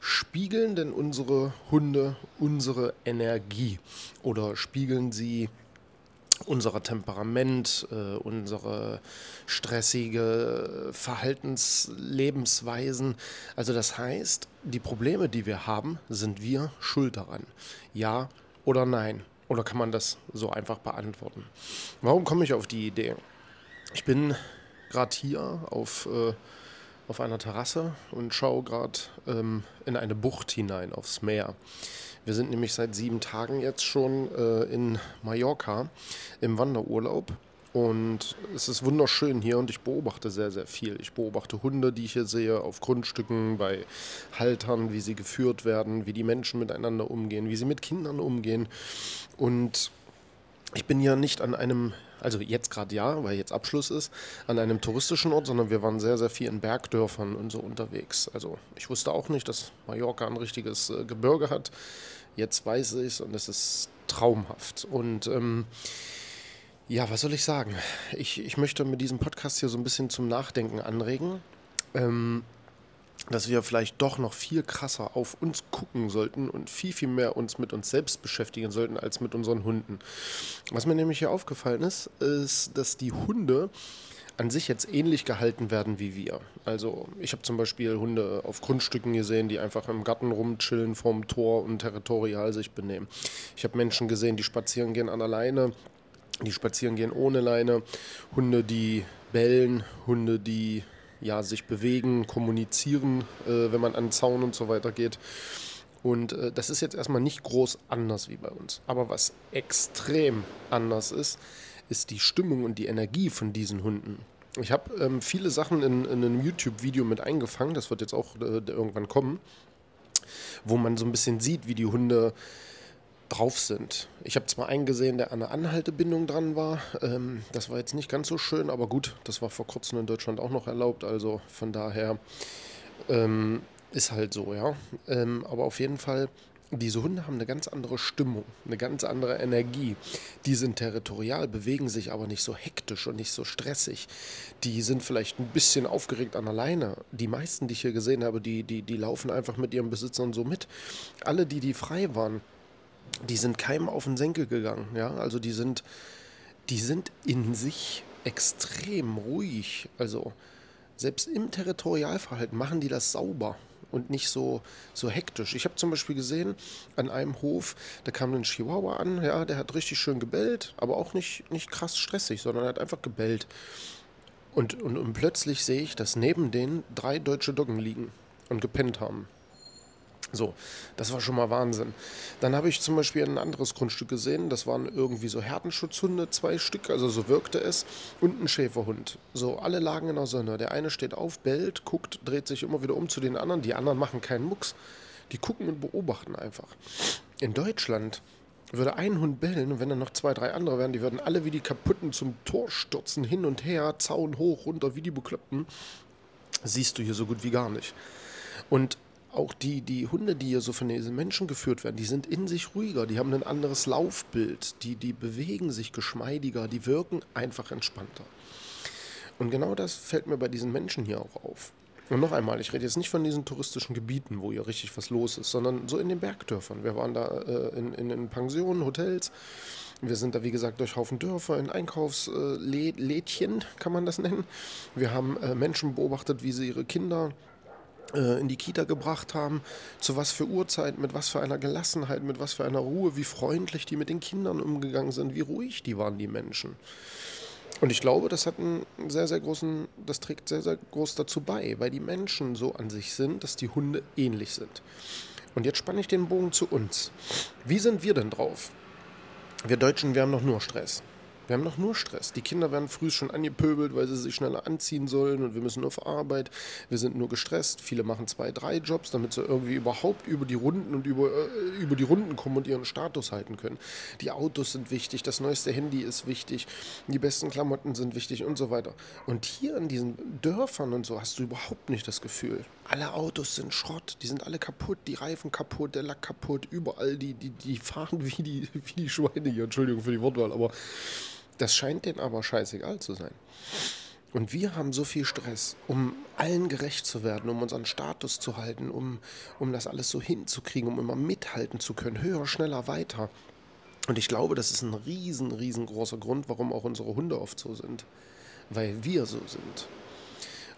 Spiegeln denn unsere Hunde unsere Energie oder spiegeln sie unser Temperament, äh, unsere stressige Verhaltenslebensweisen. Also das heißt, die Probleme, die wir haben, sind wir schuld daran. Ja oder nein? Oder kann man das so einfach beantworten? Warum komme ich auf die Idee? Ich bin gerade hier auf äh, auf einer Terrasse und schaue gerade ähm, in eine Bucht hinein aufs Meer. Wir sind nämlich seit sieben Tagen jetzt schon äh, in Mallorca im Wanderurlaub. Und es ist wunderschön hier und ich beobachte sehr, sehr viel. Ich beobachte Hunde, die ich hier sehe, auf Grundstücken, bei Haltern, wie sie geführt werden, wie die Menschen miteinander umgehen, wie sie mit Kindern umgehen. Und ich bin ja nicht an einem also jetzt gerade ja, weil jetzt Abschluss ist, an einem touristischen Ort, sondern wir waren sehr, sehr viel in Bergdörfern und so unterwegs. Also ich wusste auch nicht, dass Mallorca ein richtiges äh, Gebirge hat. Jetzt weiß ich es und es ist traumhaft. Und ähm, ja, was soll ich sagen? Ich, ich möchte mit diesem Podcast hier so ein bisschen zum Nachdenken anregen. Ähm, dass wir vielleicht doch noch viel krasser auf uns gucken sollten und viel, viel mehr uns mit uns selbst beschäftigen sollten als mit unseren Hunden. Was mir nämlich hier aufgefallen ist, ist, dass die Hunde an sich jetzt ähnlich gehalten werden wie wir. Also ich habe zum Beispiel Hunde auf Grundstücken gesehen, die einfach im Garten rumchillen vorm Tor und territorial sich benehmen. Ich habe Menschen gesehen, die spazieren gehen an der Leine, die spazieren gehen ohne Leine, Hunde, die bellen, Hunde, die ja, sich bewegen, kommunizieren, äh, wenn man an den Zaun und so weiter geht. Und äh, das ist jetzt erstmal nicht groß anders wie bei uns. Aber was extrem anders ist, ist die Stimmung und die Energie von diesen Hunden. Ich habe ähm, viele Sachen in, in einem YouTube-Video mit eingefangen, das wird jetzt auch äh, irgendwann kommen, wo man so ein bisschen sieht, wie die Hunde drauf sind. Ich habe zwar einen gesehen, der an einer Anhaltebindung dran war. Ähm, das war jetzt nicht ganz so schön, aber gut, das war vor kurzem in Deutschland auch noch erlaubt. Also von daher ähm, ist halt so, ja. Ähm, aber auf jeden Fall, diese Hunde haben eine ganz andere Stimmung, eine ganz andere Energie. Die sind territorial, bewegen sich aber nicht so hektisch und nicht so stressig. Die sind vielleicht ein bisschen aufgeregt an der Leine. Die meisten, die ich hier gesehen habe, die, die, die laufen einfach mit ihren Besitzern so mit. Alle, die, die frei waren, die sind keinem auf den Senkel gegangen. Ja? Also die sind, die sind in sich extrem ruhig. Also selbst im Territorialverhalten machen die das sauber und nicht so, so hektisch. Ich habe zum Beispiel gesehen, an einem Hof, da kam ein Chihuahua an, ja, der hat richtig schön gebellt, aber auch nicht, nicht krass stressig, sondern er hat einfach gebellt. Und, und, und plötzlich sehe ich, dass neben denen drei deutsche Doggen liegen und gepennt haben. So, das war schon mal Wahnsinn. Dann habe ich zum Beispiel ein anderes Grundstück gesehen, das waren irgendwie so Herdenschutzhunde, zwei Stück, also so wirkte es, und ein Schäferhund. So, alle lagen in der Sonne. Der eine steht auf, bellt, guckt, dreht sich immer wieder um zu den anderen. Die anderen machen keinen Mucks. Die gucken und beobachten einfach. In Deutschland würde ein Hund bellen und wenn dann noch zwei, drei andere wären, die würden alle wie die kaputten zum Tor stürzen, hin und her, Zaun hoch, runter, wie die Bekloppten. Siehst du hier so gut wie gar nicht. Und auch die, die Hunde, die hier so von diesen Menschen geführt werden, die sind in sich ruhiger, die haben ein anderes Laufbild, die, die bewegen sich geschmeidiger, die wirken einfach entspannter. Und genau das fällt mir bei diesen Menschen hier auch auf. Und noch einmal, ich rede jetzt nicht von diesen touristischen Gebieten, wo hier richtig was los ist, sondern so in den Bergdörfern. Wir waren da äh, in, in, in Pensionen, Hotels. Wir sind da, wie gesagt, durch Haufen Dörfer, in Einkaufslädchen, kann man das nennen. Wir haben äh, Menschen beobachtet, wie sie ihre Kinder in die Kita gebracht haben, zu was für Uhrzeit, mit was für einer Gelassenheit, mit was für einer Ruhe, wie freundlich die mit den Kindern umgegangen sind, wie ruhig die waren, die Menschen. Und ich glaube, das hat einen sehr, sehr großen, das trägt sehr, sehr groß dazu bei, weil die Menschen so an sich sind, dass die Hunde ähnlich sind. Und jetzt spanne ich den Bogen zu uns. Wie sind wir denn drauf? Wir Deutschen, wir haben noch nur Stress. Wir haben noch nur Stress. Die Kinder werden früh schon angepöbelt, weil sie sich schneller anziehen sollen und wir müssen auf Arbeit. Wir sind nur gestresst. Viele machen zwei, drei Jobs, damit sie irgendwie überhaupt über die Runden und über, äh, über die Runden kommen und ihren Status halten können. Die Autos sind wichtig, das neueste Handy ist wichtig, die besten Klamotten sind wichtig und so weiter. Und hier in diesen Dörfern und so hast du überhaupt nicht das Gefühl. Alle Autos sind Schrott, die sind alle kaputt, die Reifen kaputt, der Lack kaputt, überall, die, die, die fahren wie die, wie die Schweine hier. Entschuldigung für die Wortwahl, aber das scheint denen aber scheißegal zu sein. Und wir haben so viel Stress, um allen gerecht zu werden, um unseren Status zu halten, um, um das alles so hinzukriegen, um immer mithalten zu können, höher, schneller, weiter. Und ich glaube, das ist ein riesen, riesengroßer Grund, warum auch unsere Hunde oft so sind. Weil wir so sind.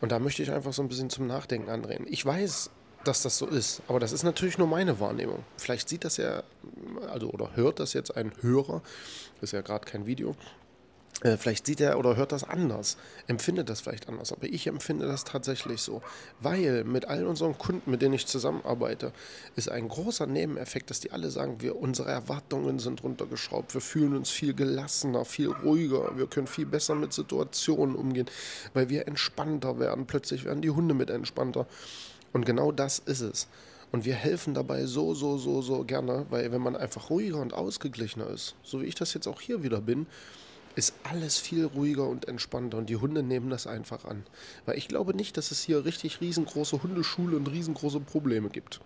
Und da möchte ich einfach so ein bisschen zum Nachdenken anreden. Ich weiß, dass das so ist, aber das ist natürlich nur meine Wahrnehmung. Vielleicht sieht das ja, also oder hört das jetzt ein Hörer, ist ja gerade kein Video, vielleicht sieht er oder hört das anders, empfindet das vielleicht anders, aber ich empfinde das tatsächlich so, weil mit all unseren Kunden, mit denen ich zusammenarbeite, ist ein großer Nebeneffekt, dass die alle sagen, wir unsere Erwartungen sind runtergeschraubt, wir fühlen uns viel gelassener, viel ruhiger, wir können viel besser mit Situationen umgehen, weil wir entspannter werden, plötzlich werden die Hunde mit entspannter. Und genau das ist es. Und wir helfen dabei so, so, so, so gerne, weil wenn man einfach ruhiger und ausgeglichener ist, so wie ich das jetzt auch hier wieder bin, ist alles viel ruhiger und entspannter und die Hunde nehmen das einfach an. Weil ich glaube nicht, dass es hier richtig riesengroße Hundeschule und riesengroße Probleme gibt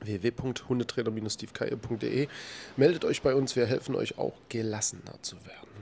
www.hundetrainer-stevekeier.de Meldet euch bei uns, wir helfen euch auch gelassener zu werden.